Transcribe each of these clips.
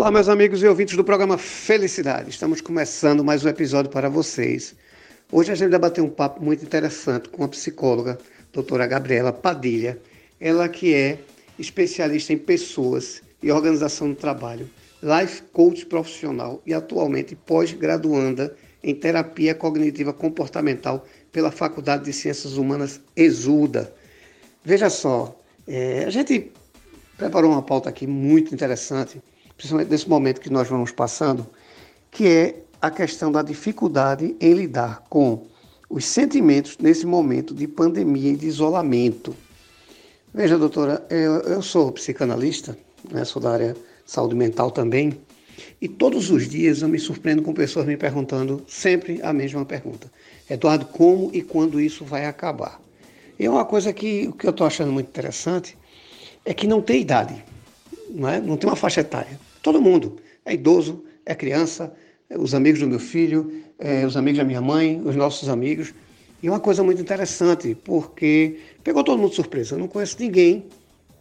Olá, meus amigos e ouvintes do programa Felicidade. Estamos começando mais um episódio para vocês. Hoje a gente vai bater um papo muito interessante com a psicóloga, doutora Gabriela Padilha. Ela que é especialista em pessoas e organização do trabalho, life coach profissional e atualmente pós-graduanda em terapia cognitiva comportamental pela Faculdade de Ciências Humanas Exuda. Veja só, é, a gente preparou uma pauta aqui muito interessante, principalmente nesse momento que nós vamos passando, que é a questão da dificuldade em lidar com os sentimentos nesse momento de pandemia e de isolamento. Veja, doutora, eu, eu sou psicanalista, né, sou da área saúde mental também, e todos os dias eu me surpreendo com pessoas me perguntando sempre a mesma pergunta. Eduardo, como e quando isso vai acabar? E uma coisa que que eu estou achando muito interessante é que não tem idade, não, é? não tem uma faixa etária. Todo mundo é idoso, é criança, é os amigos do meu filho, é os amigos da minha mãe, os nossos amigos. E uma coisa muito interessante, porque pegou todo mundo de surpresa. Eu não conheço ninguém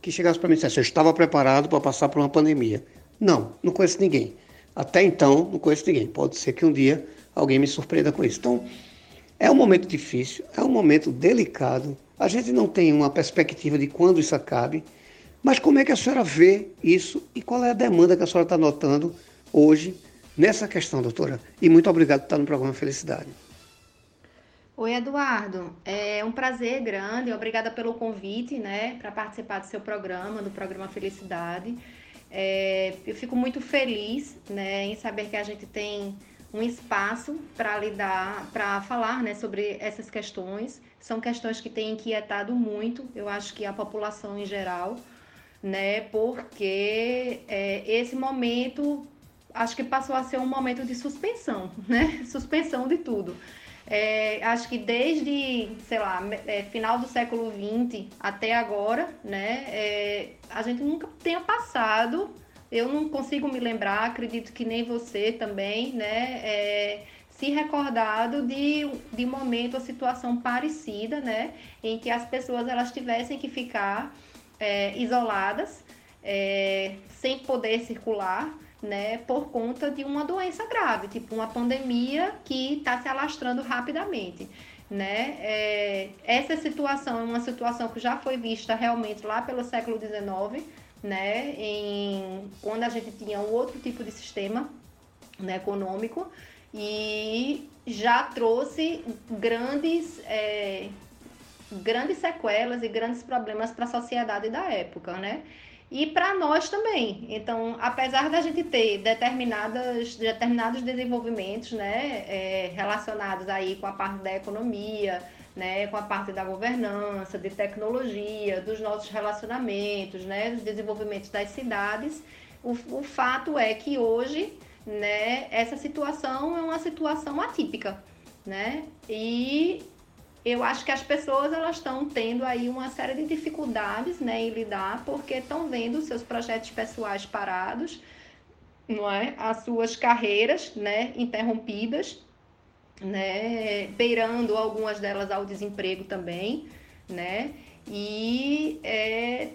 que chegasse para mim e dissesse: Eu estava preparado para passar por uma pandemia. Não, não conheço ninguém. Até então, não conheço ninguém. Pode ser que um dia alguém me surpreenda com isso. Então, é um momento difícil, é um momento delicado. A gente não tem uma perspectiva de quando isso acabe. Mas como é que a senhora vê isso e qual é a demanda que a senhora está notando hoje nessa questão, doutora? E muito obrigado por estar no programa Felicidade. Oi, Eduardo. É um prazer grande. Obrigada pelo convite, né, para participar do seu programa, do programa Felicidade. É, eu fico muito feliz, né, em saber que a gente tem um espaço para lidar, para falar, né, sobre essas questões. São questões que têm inquietado muito. Eu acho que a população em geral, né, porque é, esse momento acho que passou a ser um momento de suspensão, né, suspensão de tudo. É, acho que desde, sei lá, é, final do século XX até agora, né, é, a gente nunca tenha passado, eu não consigo me lembrar, acredito que nem você também, né, é, se recordado de, de momento, a situação parecida, né, em que as pessoas elas tivessem que ficar é, isoladas, é, sem poder circular, né, por conta de uma doença grave, tipo uma pandemia que está se alastrando rapidamente. Né? É, essa situação é uma situação que já foi vista realmente lá pelo século XIX, né? em, quando a gente tinha um outro tipo de sistema né, econômico e já trouxe grandes, é, grandes sequelas e grandes problemas para a sociedade da época. Né? e para nós também. Então, apesar da gente ter determinadas, determinados desenvolvimentos né, é, relacionados aí com a parte da economia, né, com a parte da governança, de tecnologia, dos nossos relacionamentos, né, dos desenvolvimentos das cidades, o, o fato é que hoje né, essa situação é uma situação atípica. Né? E eu acho que as pessoas elas estão tendo aí uma série de dificuldades né, em lidar, porque estão vendo seus projetos pessoais parados, não é? as suas carreiras né, interrompidas, né, beirando algumas delas ao desemprego também, né? E é,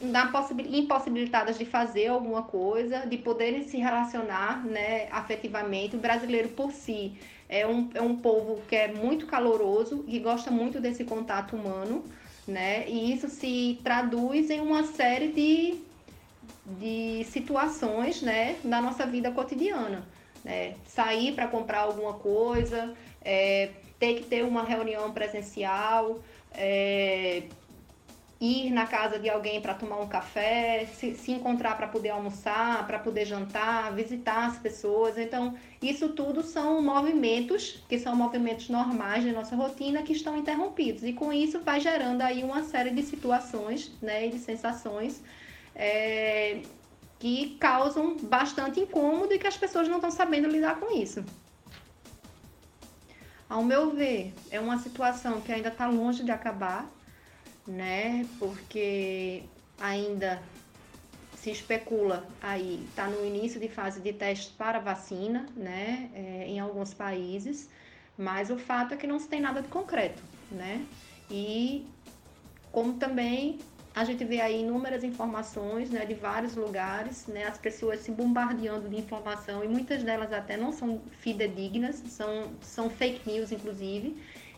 na impossibilitadas de fazer alguma coisa, de poderem se relacionar né, afetivamente. O brasileiro por si é um, é um povo que é muito caloroso e gosta muito desse contato humano, né? E isso se traduz em uma série de, de situações, né, da nossa vida cotidiana. Né? Sair para comprar alguma coisa, é, ter que ter uma reunião presencial, é, ir na casa de alguém para tomar um café, se, se encontrar para poder almoçar, para poder jantar, visitar as pessoas. Então, isso tudo são movimentos que são movimentos normais da nossa rotina que estão interrompidos. E com isso vai gerando aí uma série de situações né, e de sensações é, que causam bastante incômodo e que as pessoas não estão sabendo lidar com isso. Ao meu ver, é uma situação que ainda está longe de acabar, né? Porque ainda se especula aí, está no início de fase de teste para vacina, né? É, em alguns países, mas o fato é que não se tem nada de concreto, né? E como também a gente vê aí inúmeras informações né, de vários lugares, né, as pessoas se bombardeando de informação e muitas delas até não são fidedignas, são, são fake news, inclusive,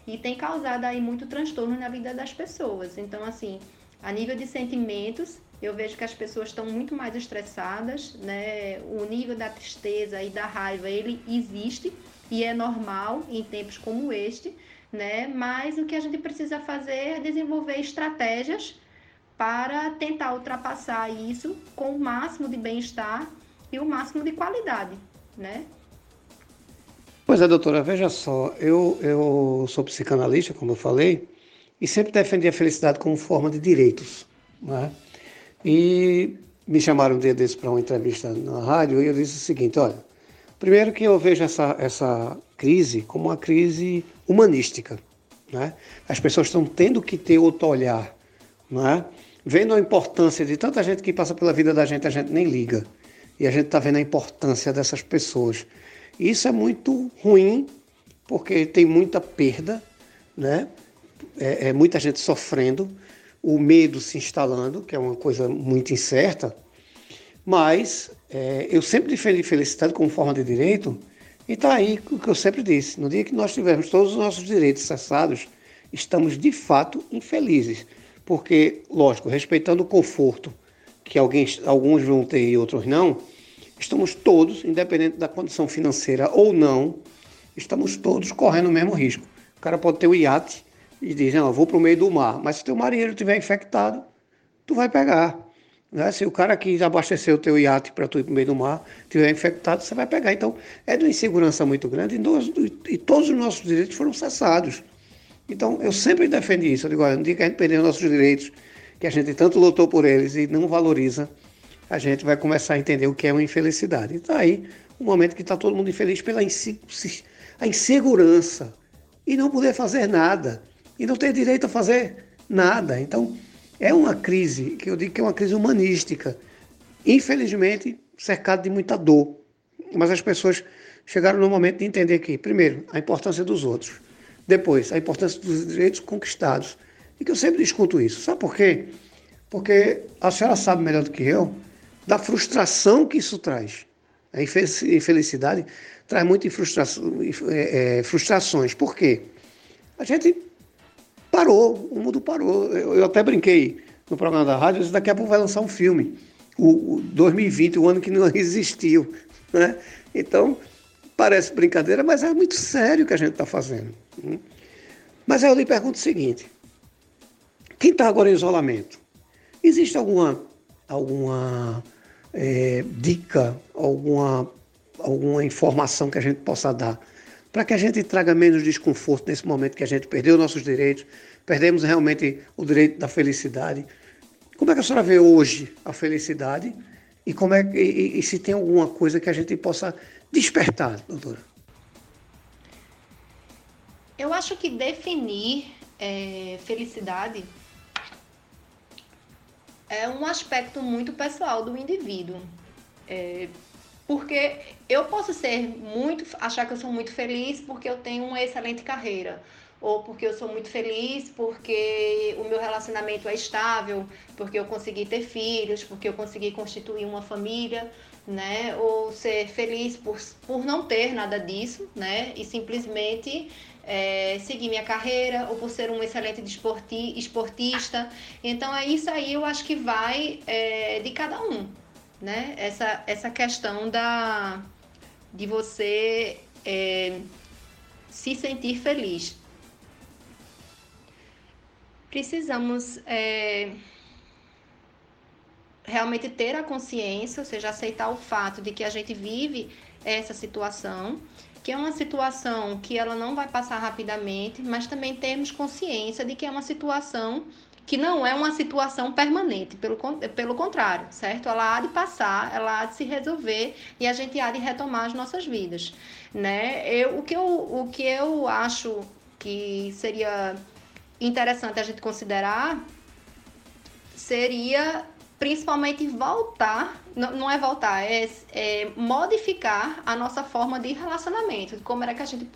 e tem causado aí muito transtorno na vida das pessoas. Então, assim, a nível de sentimentos, eu vejo que as pessoas estão muito mais estressadas, né? O nível da tristeza e da raiva, ele existe e é normal em tempos como este, né? Mas o que a gente precisa fazer é desenvolver estratégias para tentar ultrapassar isso com o máximo de bem-estar e o máximo de qualidade, né? Pois é, doutora, veja só, eu, eu sou psicanalista, como eu falei, e sempre defendi a felicidade como forma de direitos, né? E me chamaram um dia desse para uma entrevista na rádio e eu disse o seguinte: olha, primeiro que eu vejo essa, essa crise como uma crise humanística. Né? As pessoas estão tendo que ter outro olhar. Né? Vendo a importância de tanta gente que passa pela vida da gente, a gente nem liga. E a gente está vendo a importância dessas pessoas. Isso é muito ruim, porque tem muita perda, né? é, é muita gente sofrendo o medo se instalando, que é uma coisa muito incerta, mas é, eu sempre defendi felicidade como forma de direito, e está aí o que eu sempre disse: no dia que nós tivermos todos os nossos direitos cessados, estamos de fato infelizes, porque, lógico, respeitando o conforto que alguém, alguns vão ter e outros não, estamos todos, independente da condição financeira ou não, estamos todos correndo o mesmo risco. O cara pode ter o iate e diz, não, eu vou para o meio do mar. Mas se teu marinheiro estiver infectado, tu vai pegar. Né? Se o cara que abasteceu o teu iate para tu ir para o meio do mar estiver infectado, você vai pegar. Então, é de uma insegurança muito grande e, nós, e todos os nossos direitos foram cessados. Então, eu sempre defendi isso. Eu digo, olha, no dia que a gente perder os nossos direitos, que a gente tanto lutou por eles e não valoriza, a gente vai começar a entender o que é uma infelicidade. Está aí um momento que está todo mundo infeliz pela insegurança e não poder fazer nada e não tem direito a fazer nada. Então, é uma crise, que eu digo que é uma crise humanística. Infelizmente, cercado de muita dor. Mas as pessoas chegaram no momento de entender que, primeiro, a importância dos outros. Depois, a importância dos direitos conquistados. E que eu sempre discuto isso. Sabe por quê? Porque a senhora sabe melhor do que eu da frustração que isso traz. A infelicidade traz muitas frustra é, é, frustrações. Por quê? A gente parou, o mundo parou. Eu, eu até brinquei no programa da rádio, disse, daqui a pouco vai lançar um filme, o, o 2020, o ano que não existiu. Né? Então, parece brincadeira, mas é muito sério o que a gente está fazendo. Né? Mas aí eu lhe pergunto o seguinte: quem está agora em isolamento? Existe alguma, alguma é, dica, alguma, alguma informação que a gente possa dar para que a gente traga menos desconforto nesse momento que a gente perdeu nossos direitos, perdemos realmente o direito da felicidade. Como é que a senhora vê hoje a felicidade e, como é, e, e se tem alguma coisa que a gente possa despertar, doutora? Eu acho que definir é, felicidade é um aspecto muito pessoal do indivíduo. É, porque eu posso ser muito, achar que eu sou muito feliz porque eu tenho uma excelente carreira, ou porque eu sou muito feliz porque o meu relacionamento é estável, porque eu consegui ter filhos, porque eu consegui constituir uma família, né? Ou ser feliz por, por não ter nada disso, né? E simplesmente é, seguir minha carreira, ou por ser um excelente esportista. Então é isso aí, eu acho que vai é, de cada um, né? Essa, essa questão da, de você é, se sentir feliz. Precisamos é, realmente ter a consciência, ou seja, aceitar o fato de que a gente vive essa situação, que é uma situação que ela não vai passar rapidamente, mas também temos consciência de que é uma situação que não é uma situação permanente, pelo, pelo contrário, certo? Ela há de passar, ela há de se resolver e a gente há de retomar as nossas vidas, né? Eu, o, que eu, o que eu acho que seria interessante a gente considerar seria principalmente voltar, não, é voltar, é, é, modificar a nossa forma de relacionamento, como é que a gente,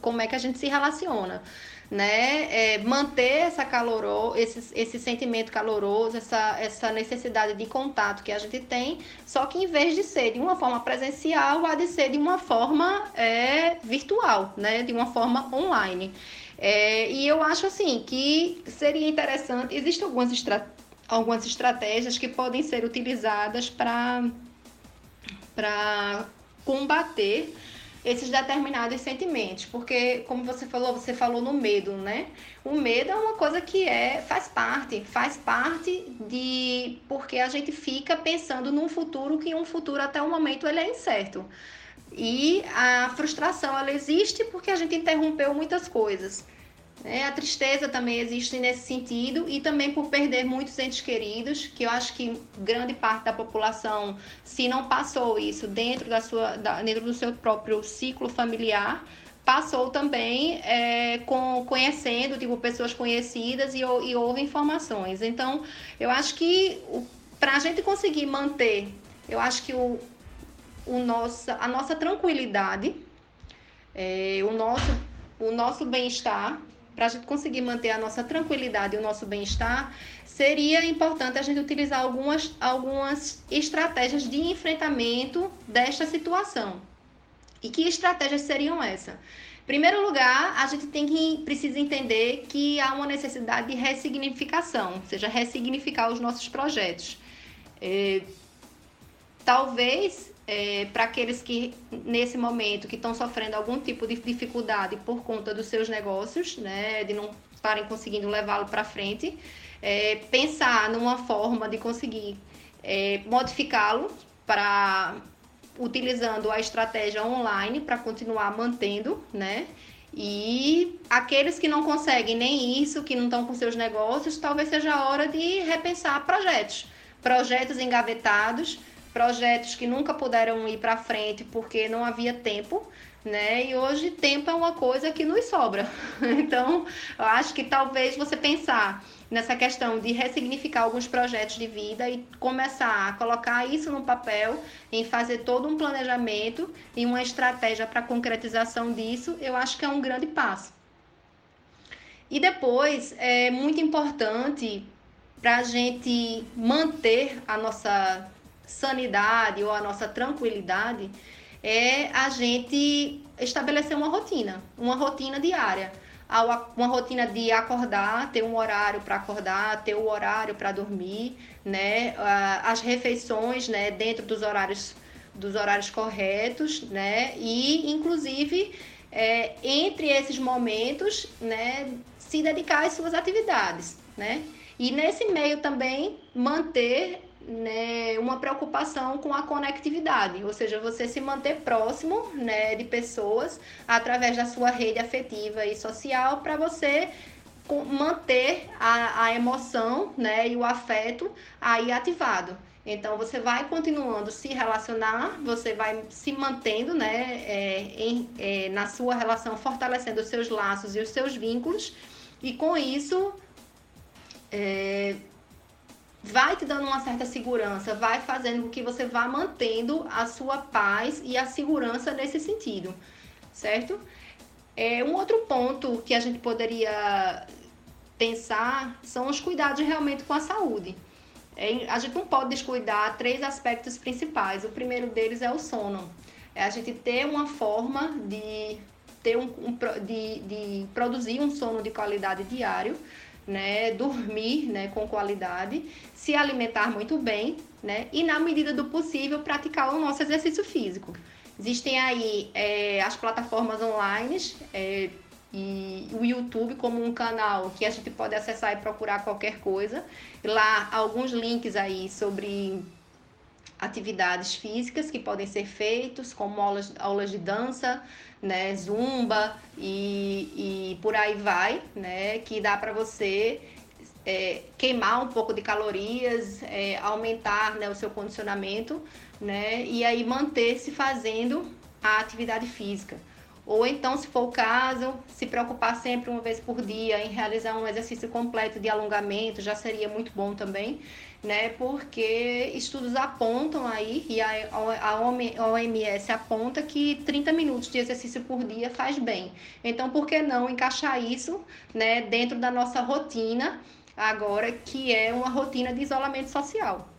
como é que a gente se relaciona né, é, manter essa caloro, esse, esse sentimento caloroso, essa, essa necessidade de contato que a gente tem, só que em vez de ser de uma forma presencial, há de ser de uma forma é, virtual, né, de uma forma online. É, e eu acho assim que seria interessante, existem algumas, estra algumas estratégias que podem ser utilizadas para combater esses determinados sentimentos, porque como você falou, você falou no medo, né? O medo é uma coisa que é faz parte, faz parte de porque a gente fica pensando num futuro que um futuro até o momento ele é incerto. E a frustração ela existe porque a gente interrompeu muitas coisas. É, a tristeza também existe nesse sentido e também por perder muitos entes queridos, que eu acho que grande parte da população, se não passou isso dentro, da sua, da, dentro do seu próprio ciclo familiar, passou também é, com, conhecendo, tipo, pessoas conhecidas e, e houve informações. Então, eu acho que para a gente conseguir manter, eu acho que o, o nossa, a nossa tranquilidade, é, o nosso, o nosso bem-estar para a gente conseguir manter a nossa tranquilidade e o nosso bem-estar, seria importante a gente utilizar algumas, algumas estratégias de enfrentamento desta situação. E que estratégias seriam essas? Primeiro lugar, a gente tem que precisa entender que há uma necessidade de ressignificação, ou seja, ressignificar os nossos projetos. É, talvez é, para aqueles que nesse momento que estão sofrendo algum tipo de dificuldade por conta dos seus negócios, né, de não estarem conseguindo levá-lo para frente, é, pensar numa forma de conseguir é, modificá-lo para utilizando a estratégia online para continuar mantendo, né? E aqueles que não conseguem nem isso, que não estão com seus negócios, talvez seja a hora de repensar projetos, projetos engavetados projetos que nunca puderam ir para frente porque não havia tempo, né? E hoje tempo é uma coisa que nos sobra. Então, eu acho que talvez você pensar nessa questão de ressignificar alguns projetos de vida e começar a colocar isso no papel, em fazer todo um planejamento e uma estratégia para concretização disso, eu acho que é um grande passo. E depois é muito importante para a gente manter a nossa sanidade ou a nossa tranquilidade é a gente estabelecer uma rotina, uma rotina diária. Uma rotina de acordar, ter um horário para acordar, ter o um horário para dormir, né? As refeições, né? Dentro dos horários, dos horários corretos, né? E, inclusive, é, entre esses momentos, né? Se dedicar às suas atividades, né? E nesse meio também manter né, uma preocupação com a conectividade, ou seja, você se manter próximo né, de pessoas através da sua rede afetiva e social para você manter a, a emoção né, e o afeto aí ativado. Então você vai continuando se relacionar, você vai se mantendo né, é, em, é, na sua relação, fortalecendo os seus laços e os seus vínculos, e com isso é, vai te dando uma certa segurança, vai fazendo com que você vá mantendo a sua paz e a segurança nesse sentido, certo? É, um outro ponto que a gente poderia pensar são os cuidados realmente com a saúde. É, a gente não pode descuidar três aspectos principais. O primeiro deles é o sono. É a gente ter uma forma de ter um, um de, de produzir um sono de qualidade diário né, dormir né, com qualidade, se alimentar muito bem, né, e na medida do possível praticar o nosso exercício físico. Existem aí é, as plataformas online é, e o YouTube como um canal que a gente pode acessar e procurar qualquer coisa. Lá alguns links aí sobre atividades físicas que podem ser feitos, como aulas, aulas de dança, né, zumba e, e por aí vai, né, que dá para você é, queimar um pouco de calorias, é, aumentar né, o seu condicionamento, né, e aí manter-se fazendo a atividade física. Ou então, se for o caso, se preocupar sempre uma vez por dia em realizar um exercício completo de alongamento já seria muito bom também, né? Porque estudos apontam aí, e a, OMS aponta que 30 minutos de exercício por dia faz bem. Então, por que não encaixar isso, né, dentro da nossa rotina agora, que é uma rotina de isolamento social?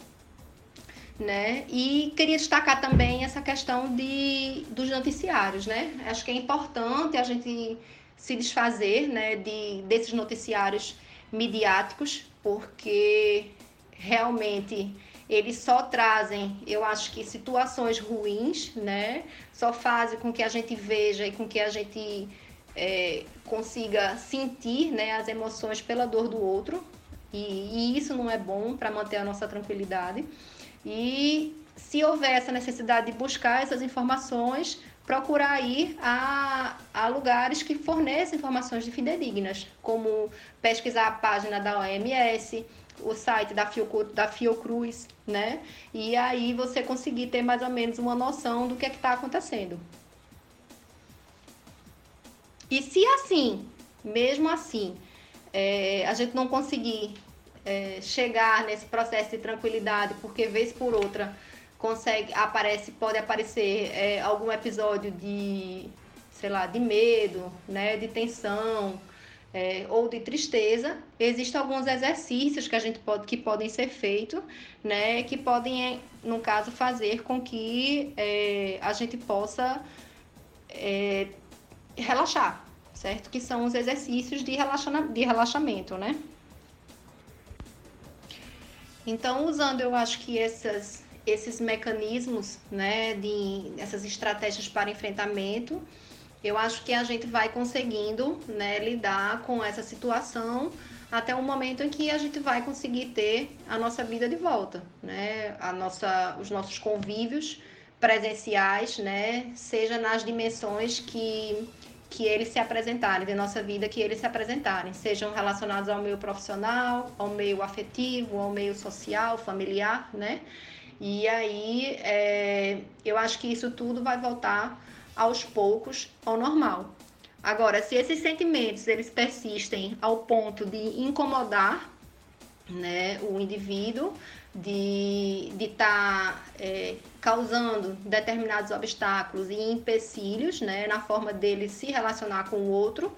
Né? E queria destacar também essa questão de, dos noticiários, né? Acho que é importante a gente se desfazer, né, de, desses noticiários midiáticos, porque realmente eles só trazem, eu acho que situações ruins, né? Só fazem com que a gente veja e com que a gente é, consiga sentir, né, as emoções pela dor do outro. E, e isso não é bom para manter a nossa tranquilidade. E se houver essa necessidade de buscar essas informações, procurar ir a, a lugares que forneçam informações de fidedignas, como pesquisar a página da OMS, o site da, da Fiocruz, né? E aí você conseguir ter mais ou menos uma noção do que é está acontecendo. E se assim, mesmo assim, é, a gente não conseguir é, chegar nesse processo de tranquilidade, porque vez por outra consegue aparece pode aparecer é, algum episódio de sei lá de medo, né, de tensão é, ou de tristeza. Existem alguns exercícios que a gente pode que podem ser feitos, né, que podem no caso fazer com que é, a gente possa é, relaxar, certo? Que são os exercícios de, relaxamento, de relaxamento, né? Então, usando, eu acho que essas, esses mecanismos, né, de, essas estratégias para enfrentamento, eu acho que a gente vai conseguindo né, lidar com essa situação até o momento em que a gente vai conseguir ter a nossa vida de volta, né? A nossa, os nossos convívios presenciais, né? Seja nas dimensões que que eles se apresentarem, de nossa vida que eles se apresentarem, sejam relacionados ao meio profissional, ao meio afetivo, ao meio social, familiar, né? E aí é, eu acho que isso tudo vai voltar aos poucos ao normal. Agora, se esses sentimentos eles persistem ao ponto de incomodar né, o indivíduo, de estar tá, é, causando determinados obstáculos e empecilhos né, na forma dele se relacionar com o outro,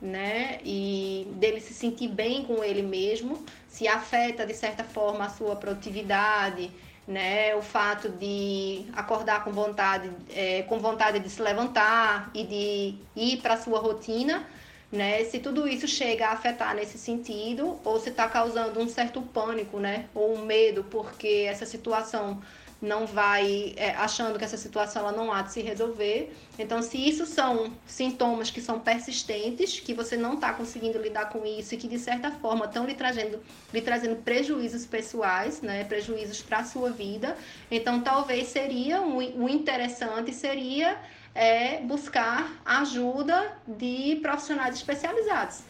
né, e dele se sentir bem com ele mesmo, se afeta de certa forma a sua produtividade, né, o fato de acordar com vontade, é, com vontade de se levantar e de ir para a sua rotina, né? Se tudo isso chega a afetar nesse sentido, ou se está causando um certo pânico, né? Ou um medo, porque essa situação não vai, é, achando que essa situação ela não há de se resolver. Então, se isso são sintomas que são persistentes, que você não está conseguindo lidar com isso e que de certa forma estão lhe trazendo, lhe trazendo prejuízos pessoais, né? Prejuízos para a sua vida, então talvez seria o um, um interessante seria é buscar ajuda de profissionais especializados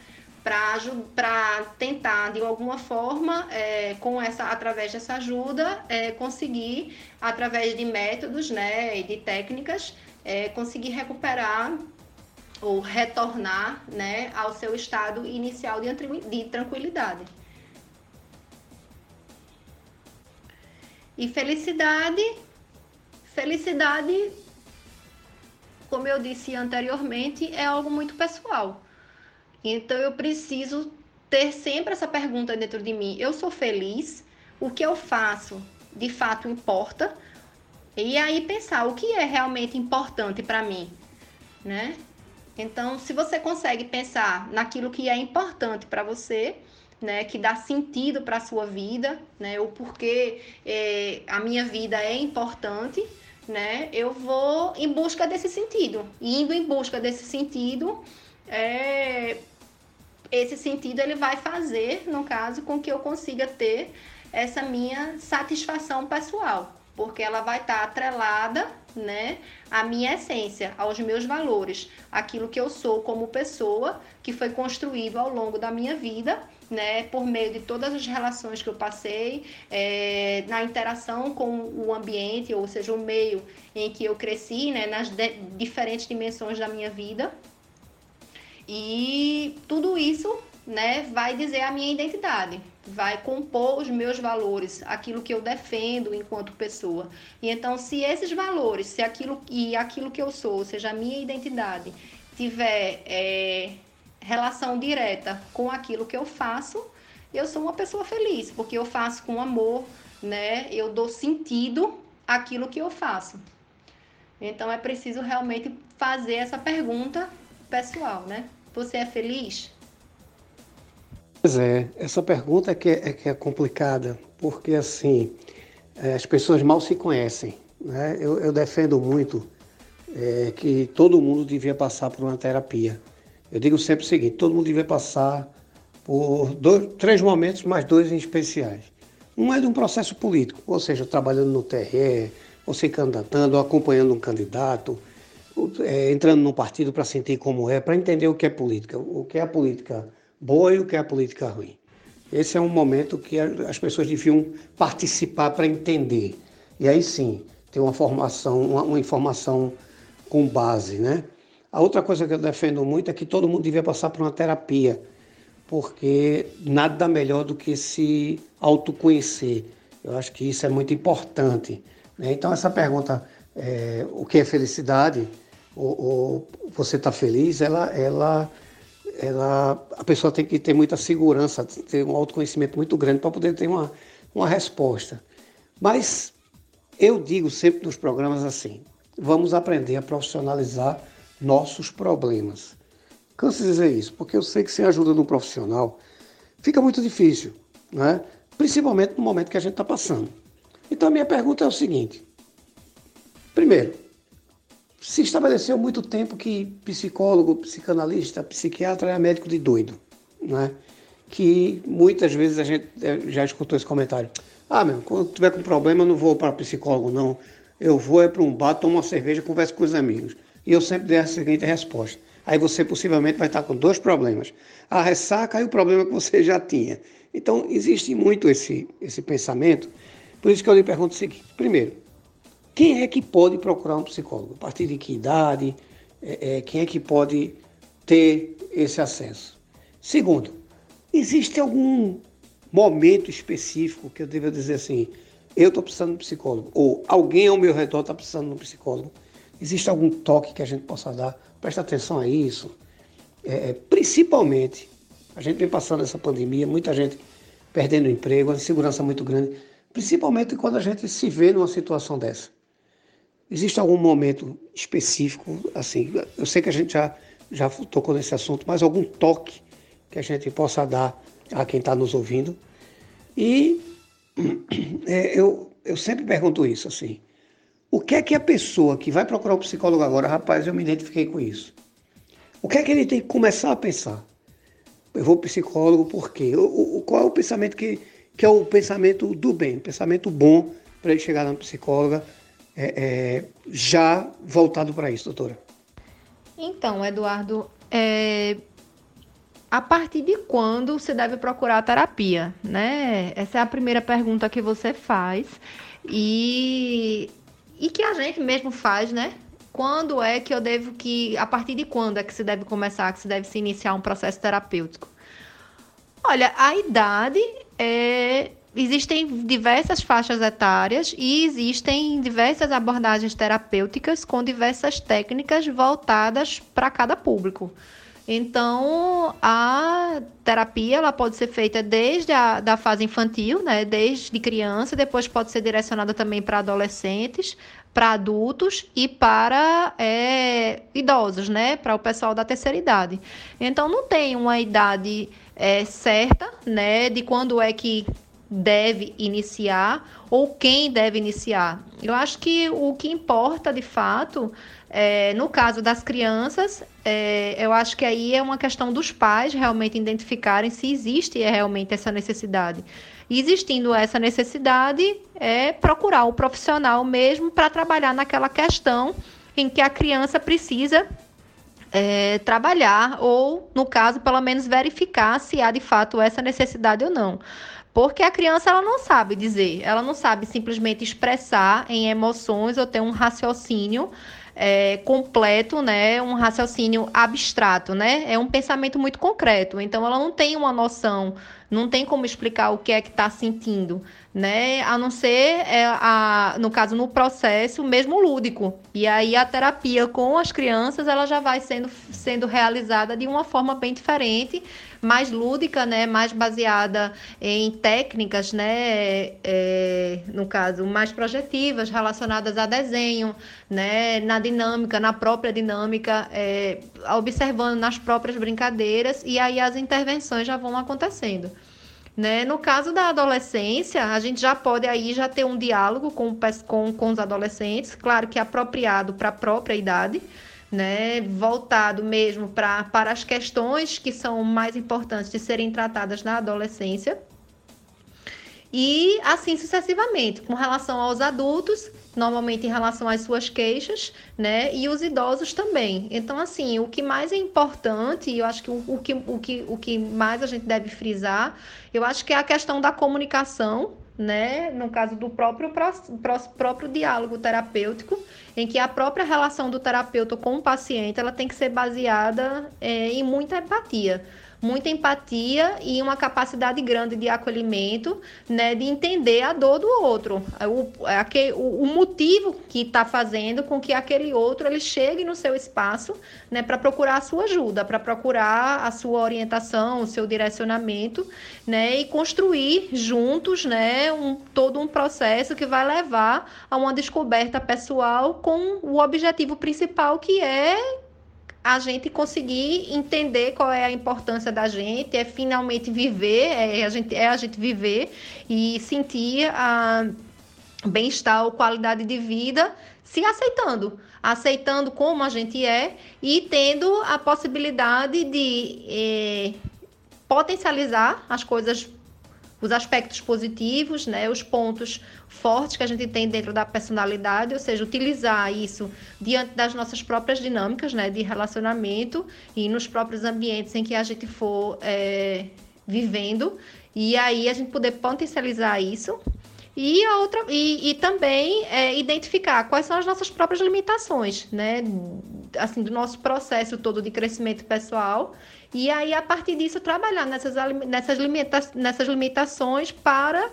para tentar de alguma forma é, com essa através dessa ajuda é, conseguir através de métodos né e de técnicas é, conseguir recuperar ou retornar né ao seu estado inicial de, de tranquilidade. E felicidade felicidade como eu disse anteriormente, é algo muito pessoal. Então eu preciso ter sempre essa pergunta dentro de mim: eu sou feliz? O que eu faço de fato importa? E aí pensar o que é realmente importante para mim, né? Então, se você consegue pensar naquilo que é importante para você, né, que dá sentido para a sua vida, né, o porquê é, a minha vida é importante, né, eu vou em busca desse sentido. indo em busca desse sentido, é, esse sentido ele vai fazer, no caso, com que eu consiga ter essa minha satisfação pessoal, porque ela vai estar atrelada, né, à minha essência, aos meus valores, aquilo que eu sou como pessoa, que foi construído ao longo da minha vida né, por meio de todas as relações que eu passei, é, na interação com o ambiente, ou seja, o meio em que eu cresci, né, nas diferentes dimensões da minha vida. E tudo isso né, vai dizer a minha identidade, vai compor os meus valores, aquilo que eu defendo enquanto pessoa. E então, se esses valores, se aquilo e aquilo que eu sou, ou seja, a minha identidade, tiver é, relação direta com aquilo que eu faço, eu sou uma pessoa feliz, porque eu faço com amor, né? Eu dou sentido àquilo que eu faço. Então é preciso realmente fazer essa pergunta pessoal, né? Você é feliz? Pois é, essa pergunta é que é, é, que é complicada, porque assim, é, as pessoas mal se conhecem. Né? Eu, eu defendo muito é, que todo mundo devia passar por uma terapia. Eu digo sempre o seguinte: todo mundo devia passar por dois, três momentos, mais dois em especiais. Um é de um processo político, ou seja, trabalhando no TRE, ou se candidatando, ou acompanhando um candidato, é, entrando num partido para sentir como é, para entender o que é política, o que é a política boa e o que é a política ruim. Esse é um momento que as pessoas deviam participar para entender. E aí sim, ter uma formação, uma, uma informação com base, né? A outra coisa que eu defendo muito é que todo mundo devia passar por uma terapia, porque nada melhor do que se autoconhecer. Eu acho que isso é muito importante. Né? Então, essa pergunta, é, o que é felicidade, ou, ou você está feliz, ela, ela, ela, a pessoa tem que ter muita segurança, ter um autoconhecimento muito grande para poder ter uma, uma resposta. Mas eu digo sempre nos programas assim: vamos aprender a profissionalizar nossos problemas. Canso de dizer isso, porque eu sei que sem a ajuda de um profissional fica muito difícil, né? principalmente no momento que a gente está passando. Então a minha pergunta é o seguinte: primeiro, se estabeleceu muito tempo que psicólogo, psicanalista, psiquiatra é médico de doido, né? Que muitas vezes a gente eh, já escutou esse comentário. Ah, meu, quando tiver com problema eu não vou para psicólogo, não. Eu vou é para um bar, tomo uma cerveja, converso com os amigos. E eu sempre dei a seguinte resposta. Aí você possivelmente vai estar com dois problemas: a ressaca e o problema que você já tinha. Então, existe muito esse, esse pensamento. Por isso que eu lhe pergunto o seguinte: primeiro, quem é que pode procurar um psicólogo? A partir de que idade? É, é, quem é que pode ter esse acesso? Segundo, existe algum momento específico que eu deva dizer assim: eu estou precisando de um psicólogo? Ou alguém ao meu redor está precisando de um psicólogo? Existe algum toque que a gente possa dar? Presta atenção a isso. É, é, principalmente, a gente vem passando essa pandemia, muita gente perdendo emprego, uma insegurança muito grande, principalmente quando a gente se vê numa situação dessa. Existe algum momento específico, assim, eu sei que a gente já, já tocou nesse assunto, mas algum toque que a gente possa dar a quem está nos ouvindo. E é, eu, eu sempre pergunto isso, assim, o que é que a pessoa que vai procurar um psicólogo agora, rapaz, eu me identifiquei com isso. O que é que ele tem que começar a pensar? Eu vou psicólogo por quê? O, o, qual é o pensamento que, que é o pensamento do bem, o pensamento bom para ele chegar na psicóloga é, é, já voltado para isso, doutora? Então, Eduardo, é, a partir de quando você deve procurar a terapia, né? Essa é a primeira pergunta que você faz. E e que a gente mesmo faz, né? Quando é que eu devo que, a partir de quando é que se deve começar, que se deve se iniciar um processo terapêutico? Olha, a idade é existem diversas faixas etárias e existem diversas abordagens terapêuticas com diversas técnicas voltadas para cada público. Então, a terapia ela pode ser feita desde a da fase infantil, né, desde criança, depois pode ser direcionada também para adolescentes, para adultos e para é, idosos, né, para o pessoal da terceira idade. Então, não tem uma idade é, certa, né, de quando é que deve iniciar ou quem deve iniciar. Eu acho que o que importa de fato, é, no caso das crianças, é, eu acho que aí é uma questão dos pais realmente identificarem se existe realmente essa necessidade. Existindo essa necessidade, é procurar o profissional mesmo para trabalhar naquela questão em que a criança precisa é, trabalhar ou, no caso, pelo menos verificar se há de fato essa necessidade ou não. Porque a criança ela não sabe dizer, ela não sabe simplesmente expressar em emoções ou ter um raciocínio é, completo, né? Um raciocínio abstrato, né? É um pensamento muito concreto. Então ela não tem uma noção, não tem como explicar o que é que está sentindo né? A não ser, é, a, no caso, no processo mesmo lúdico. E aí a terapia com as crianças, ela já vai sendo, sendo realizada de uma forma bem diferente, mais lúdica, né? Mais baseada em técnicas, né? É, no caso, mais projetivas, relacionadas a desenho, né? Na dinâmica, na própria dinâmica, é, observando nas próprias brincadeiras, e aí as intervenções já vão acontecendo. Né? No caso da adolescência, a gente já pode aí já ter um diálogo com, com, com os adolescentes, claro que apropriado para a própria idade, né? voltado mesmo pra, para as questões que são mais importantes de serem tratadas na adolescência. E assim sucessivamente, com relação aos adultos, normalmente em relação às suas queixas, né? E os idosos também. Então, assim, o que mais é importante, e eu acho que o, o, que, o, que, o que mais a gente deve frisar, eu acho que é a questão da comunicação, né? No caso do próprio, próprio diálogo terapêutico, em que a própria relação do terapeuta com o paciente ela tem que ser baseada é, em muita empatia muita empatia e uma capacidade grande de acolhimento, né, de entender a dor do outro, o, aquele, o, o motivo que está fazendo com que aquele outro ele chegue no seu espaço, né, para procurar a sua ajuda, para procurar a sua orientação, o seu direcionamento, né, e construir juntos, né, um, todo um processo que vai levar a uma descoberta pessoal com o objetivo principal que é a gente conseguir entender qual é a importância da gente, é finalmente viver, é a gente, é a gente viver e sentir a bem-estar ou qualidade de vida se aceitando, aceitando como a gente é e tendo a possibilidade de eh, potencializar as coisas os aspectos positivos, né, os pontos fortes que a gente tem dentro da personalidade, ou seja, utilizar isso diante das nossas próprias dinâmicas né, de relacionamento e nos próprios ambientes em que a gente for é, vivendo, e aí a gente poder potencializar isso. E, a outra, e, e também é, identificar quais são as nossas próprias limitações, né? Assim, do nosso processo todo de crescimento pessoal e aí, a partir disso, trabalhar nessas, nessas, limita nessas limitações para,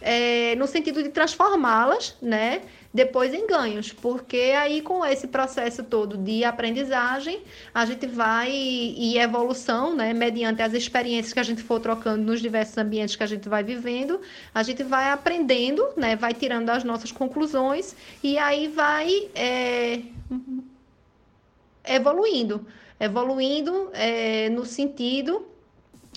é, no sentido de transformá-las, né? Depois em ganhos, porque aí com esse processo todo de aprendizagem, a gente vai e evolução, né, mediante as experiências que a gente for trocando nos diversos ambientes que a gente vai vivendo, a gente vai aprendendo, né, vai tirando as nossas conclusões e aí vai é, evoluindo evoluindo é, no sentido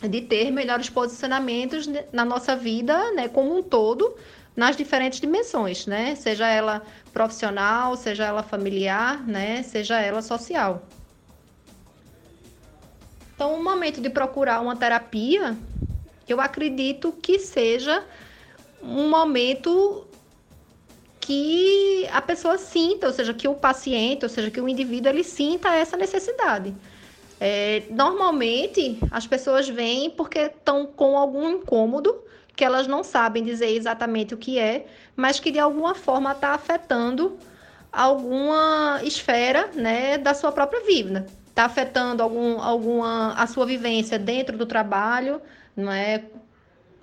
de ter melhores posicionamentos na nossa vida, né, como um todo, nas diferentes dimensões, né? Seja ela profissional, seja ela familiar, né? Seja ela social. Então, o momento de procurar uma terapia, eu acredito que seja um momento que a pessoa sinta, ou seja, que o paciente, ou seja, que o indivíduo ele sinta essa necessidade. É, normalmente as pessoas vêm porque estão com algum incômodo que elas não sabem dizer exatamente o que é, mas que de alguma forma está afetando alguma esfera né, da sua própria vida. Está afetando algum, alguma a sua vivência dentro do trabalho, não é?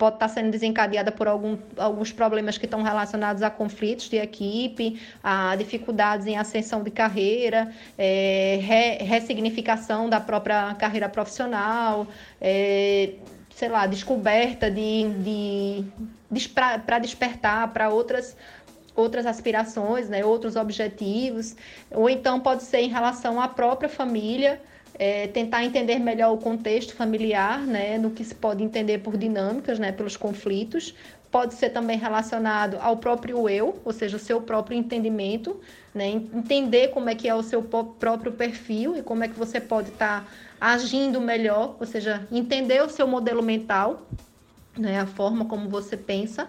Pode estar sendo desencadeada por algum, alguns problemas que estão relacionados a conflitos de equipe, a dificuldades em ascensão de carreira, é, re, ressignificação da própria carreira profissional, é, sei lá, descoberta de, de, de para despertar para outras outras aspirações, né, outros objetivos, ou então pode ser em relação à própria família, é, tentar entender melhor o contexto familiar, né, no que se pode entender por dinâmicas, né, pelos conflitos. Pode ser também relacionado ao próprio eu, ou seja, o seu próprio entendimento, né, entender como é que é o seu próprio perfil e como é que você pode estar tá agindo melhor, ou seja, entender o seu modelo mental, né, a forma como você pensa.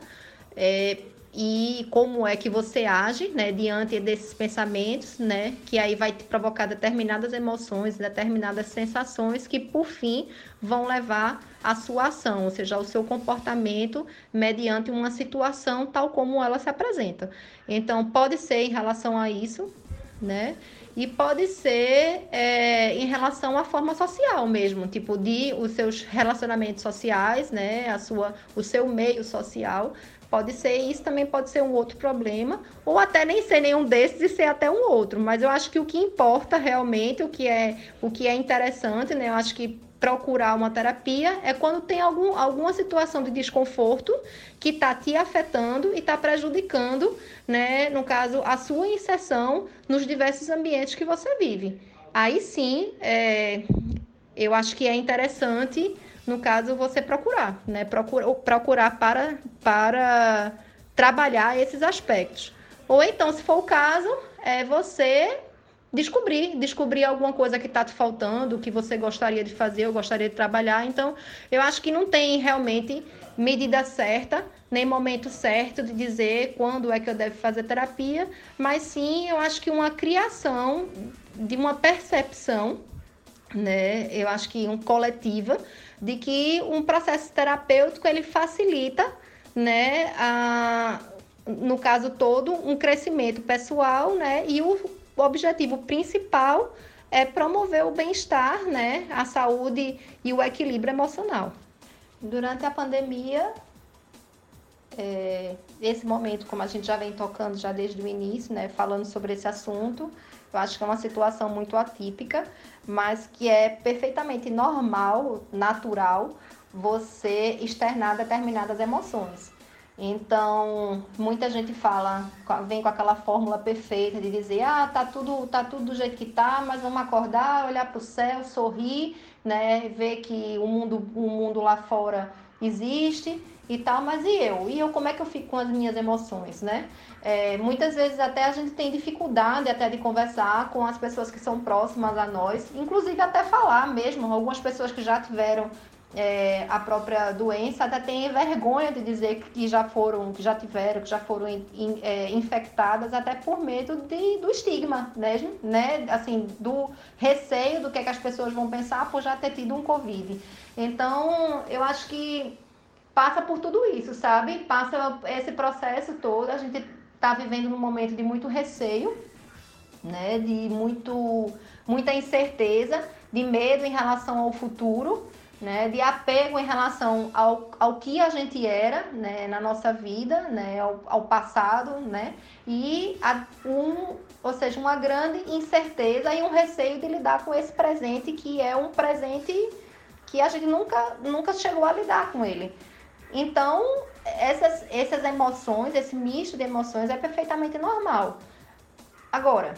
É, e como é que você age, né, diante desses pensamentos, né, que aí vai te provocar determinadas emoções, determinadas sensações que por fim vão levar à sua ação, ou seja, ao seu comportamento mediante uma situação tal como ela se apresenta. Então, pode ser em relação a isso, né? E pode ser é, em relação à forma social mesmo, tipo de os seus relacionamentos sociais, né, a sua, o seu meio social Pode ser isso, também pode ser um outro problema, ou até nem ser nenhum desses e ser até um outro. Mas eu acho que o que importa realmente, o que é, o que é interessante, né? Eu acho que procurar uma terapia é quando tem algum, alguma situação de desconforto que está te afetando e está prejudicando, né, no caso, a sua inserção nos diversos ambientes que você vive. Aí sim, é, eu acho que é interessante no caso, você procurar, né? Procura, procurar para, para trabalhar esses aspectos. Ou então, se for o caso, é você descobrir, descobrir alguma coisa que está te faltando, que você gostaria de fazer, ou gostaria de trabalhar. Então, eu acho que não tem realmente medida certa, nem momento certo de dizer quando é que eu devo fazer terapia, mas sim, eu acho que uma criação de uma percepção, né? Eu acho que um coletiva de que um processo terapêutico ele facilita, né, a, no caso todo, um crescimento pessoal, né, e o objetivo principal é promover o bem-estar, né, a saúde e o equilíbrio emocional. Durante a pandemia, é, esse momento, como a gente já vem tocando já desde o início, né, falando sobre esse assunto, eu acho que é uma situação muito atípica, mas que é perfeitamente normal, natural, você externar determinadas emoções. Então, muita gente fala, vem com aquela fórmula perfeita de dizer, ah, tá tudo, tá tudo do jeito que tá, mas vamos acordar, olhar para o céu, sorrir, né, ver que o mundo, o mundo lá fora existe e tal, mas e eu? E eu como é que eu fico com as minhas emoções, né? É, muitas vezes até a gente tem dificuldade até de conversar com as pessoas que são próximas a nós, inclusive até falar mesmo. Algumas pessoas que já tiveram é, a própria doença até têm vergonha de dizer que já foram, que já tiveram, que já foram in, in, é, infectadas, até por medo de, do estigma, né? né? Assim, do receio do que, é que as pessoas vão pensar por já ter tido um Covid. Então, eu acho que passa por tudo isso, sabe? Passa esse processo todo, a gente está vivendo num momento de muito receio, né? De muito, muita incerteza, de medo em relação ao futuro, né? De apego em relação ao, ao que a gente era, né? Na nossa vida, né? Ao, ao passado, né? E a, um, ou seja, uma grande incerteza e um receio de lidar com esse presente que é um presente que a gente nunca, nunca chegou a lidar com ele. Então, essas, essas emoções, esse misto de emoções é perfeitamente normal. Agora,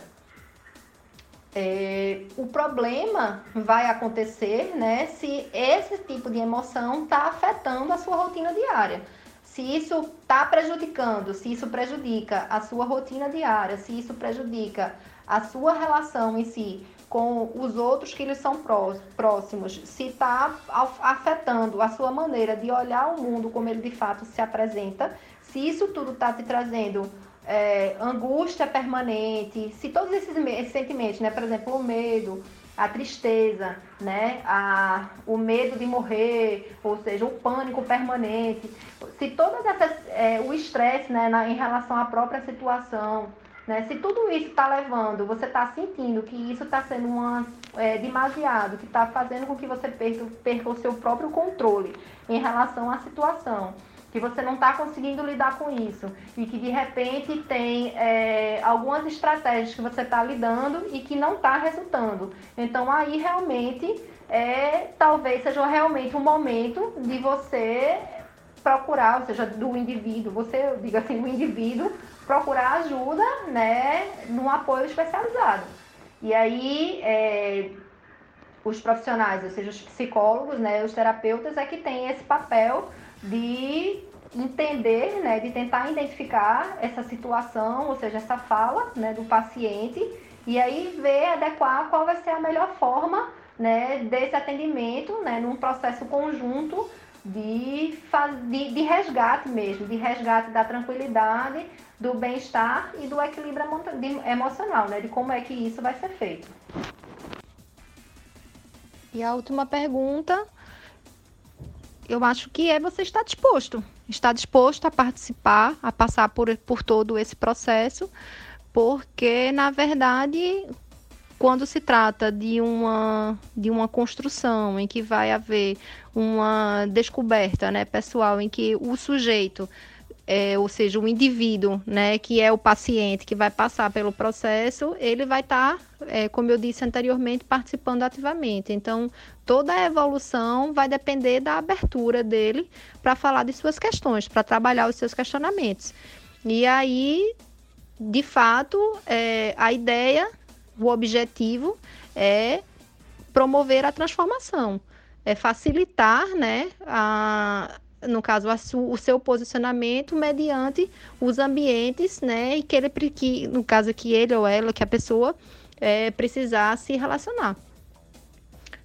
é, o problema vai acontecer né, se esse tipo de emoção está afetando a sua rotina diária. Se isso está prejudicando, se isso prejudica a sua rotina diária, se isso prejudica a sua relação em si com os outros que lhes são próximos, se está afetando a sua maneira de olhar o mundo como ele de fato se apresenta, se isso tudo está te trazendo é, angústia permanente, se todos esses, esses, sentimentos, né, por exemplo, o medo, a tristeza, né, a, o medo de morrer, ou seja, o pânico permanente, se todas essas, é, o estresse, né, na, em relação à própria situação, né? Se tudo isso está levando, você está sentindo que isso está sendo uma, é, demasiado, que está fazendo com que você perca, perca o seu próprio controle em relação à situação, que você não está conseguindo lidar com isso e que de repente tem é, algumas estratégias que você está lidando e que não está resultando. Então aí realmente é talvez seja realmente um momento de você procurar, ou seja, do indivíduo, você diga assim, o indivíduo procurar ajuda, né, num apoio especializado. E aí, é, os profissionais, ou seja, os psicólogos, né, os terapeutas, é que tem esse papel de entender, né, de tentar identificar essa situação, ou seja, essa fala, né, do paciente, e aí ver, adequar qual vai ser a melhor forma, né, desse atendimento, né, num processo conjunto de, de, de resgate mesmo, de resgate da tranquilidade, do bem-estar e do equilíbrio emocional, né? De como é que isso vai ser feito. E a última pergunta, eu acho que é você estar disposto. Está disposto a participar, a passar por, por todo esse processo, porque, na verdade, quando se trata de uma, de uma construção em que vai haver uma descoberta né, pessoal, em que o sujeito, é, ou seja, o indivíduo, né, que é o paciente que vai passar pelo processo, ele vai estar, tá, é, como eu disse anteriormente, participando ativamente. Então, toda a evolução vai depender da abertura dele para falar de suas questões, para trabalhar os seus questionamentos. E aí, de fato, é, a ideia o objetivo é promover a transformação, é facilitar, né, a, no caso, o seu posicionamento mediante os ambientes, né, e que ele, que, no caso que ele ou ela, que a pessoa é, precisar se relacionar.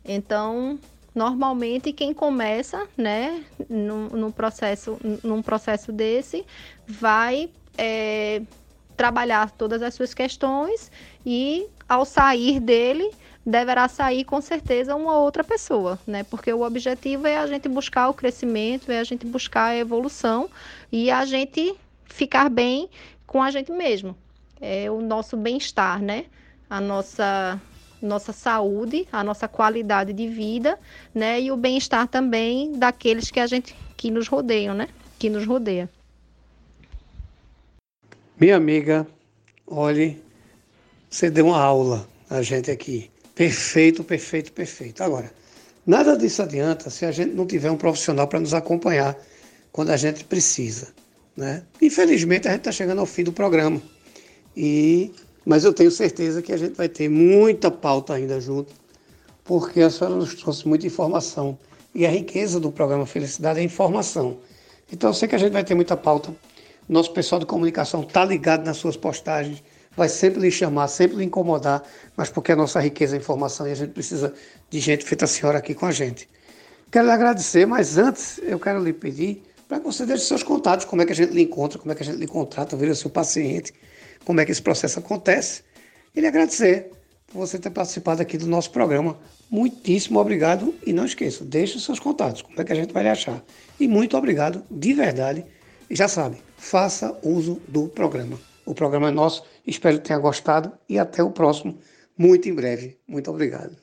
Então, normalmente quem começa, né, num processo, num processo desse, vai é, trabalhar todas as suas questões e ao sair dele, deverá sair com certeza uma outra pessoa, né? Porque o objetivo é a gente buscar o crescimento, é a gente buscar a evolução e a gente ficar bem com a gente mesmo. É o nosso bem-estar, né? A nossa nossa saúde, a nossa qualidade de vida, né? E o bem-estar também daqueles que a gente que nos rodeiam, né? Que nos rodeia. Minha amiga, olhe, você deu uma aula a gente aqui. Perfeito, perfeito, perfeito. Agora, nada disso adianta se a gente não tiver um profissional para nos acompanhar quando a gente precisa. Né? Infelizmente, a gente está chegando ao fim do programa. E, mas eu tenho certeza que a gente vai ter muita pauta ainda junto, porque a senhora nos trouxe muita informação. E a riqueza do programa Felicidade é informação. Então, eu sei que a gente vai ter muita pauta. Nosso pessoal de comunicação está ligado nas suas postagens vai sempre lhe chamar, sempre lhe incomodar, mas porque a nossa riqueza é informação e a gente precisa de gente feita a senhora aqui com a gente. Quero lhe agradecer, mas antes eu quero lhe pedir para que você deixe seus contatos, como é que a gente lhe encontra, como é que a gente lhe contrata, vira seu paciente, como é que esse processo acontece. E lhe agradecer por você ter participado aqui do nosso programa. Muitíssimo obrigado e não esqueça, deixe seus contatos, como é que a gente vai lhe achar. E muito obrigado, de verdade. E já sabe, faça uso do programa. O programa é nosso, espero que tenha gostado e até o próximo, muito em breve. Muito obrigado.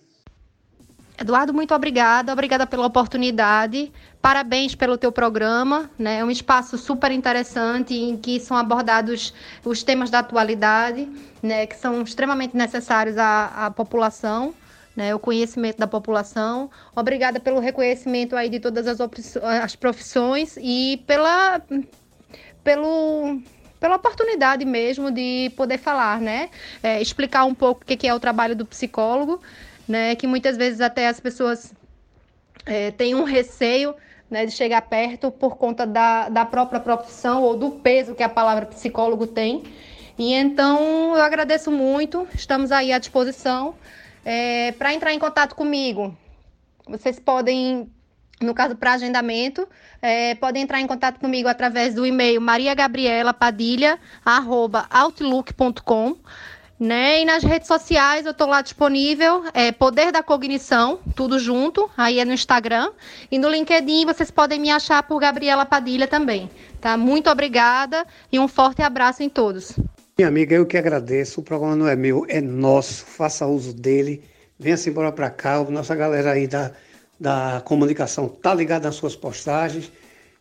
Eduardo, muito obrigada. Obrigada pela oportunidade. Parabéns pelo teu programa. Né? É um espaço super interessante em que são abordados os temas da atualidade, né? que são extremamente necessários à, à população. Né, o conhecimento da população. Obrigada pelo reconhecimento aí de todas as, as profissões e pela, pelo, pela oportunidade mesmo de poder falar, né? É, explicar um pouco o que é o trabalho do psicólogo, né? Que muitas vezes até as pessoas é, têm um receio né, de chegar perto por conta da, da própria profissão ou do peso que a palavra psicólogo tem. E então eu agradeço muito, estamos aí à disposição. É, Para entrar em contato comigo, vocês podem no caso, para agendamento, é, podem entrar em contato comigo através do e-mail mariagabrielapadilha.outlook.com. Né? E nas redes sociais eu estou lá disponível, é Poder da Cognição, tudo junto, aí é no Instagram. E no LinkedIn vocês podem me achar por Gabriela Padilha também. Tá? Muito obrigada e um forte abraço em todos. Minha amiga, eu que agradeço. O programa não é meu, é nosso. Faça uso dele. Venha-se embora para cá. Nossa galera aí da da comunicação está ligado nas suas postagens.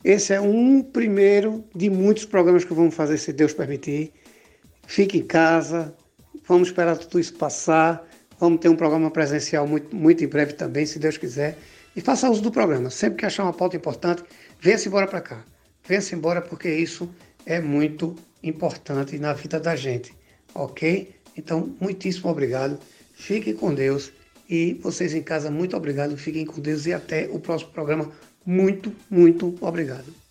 Esse é um primeiro de muitos programas que vamos fazer, se Deus permitir. Fique em casa, vamos esperar tudo isso passar. Vamos ter um programa presencial muito, muito em breve também, se Deus quiser. E faça uso do programa. Sempre que achar uma pauta importante, venha-se embora para cá. Venha-se embora porque isso é muito importante na vida da gente. Ok? Então, muitíssimo obrigado. Fique com Deus e vocês em casa, muito obrigado. Fiquem com Deus e até o próximo programa. Muito, muito obrigado.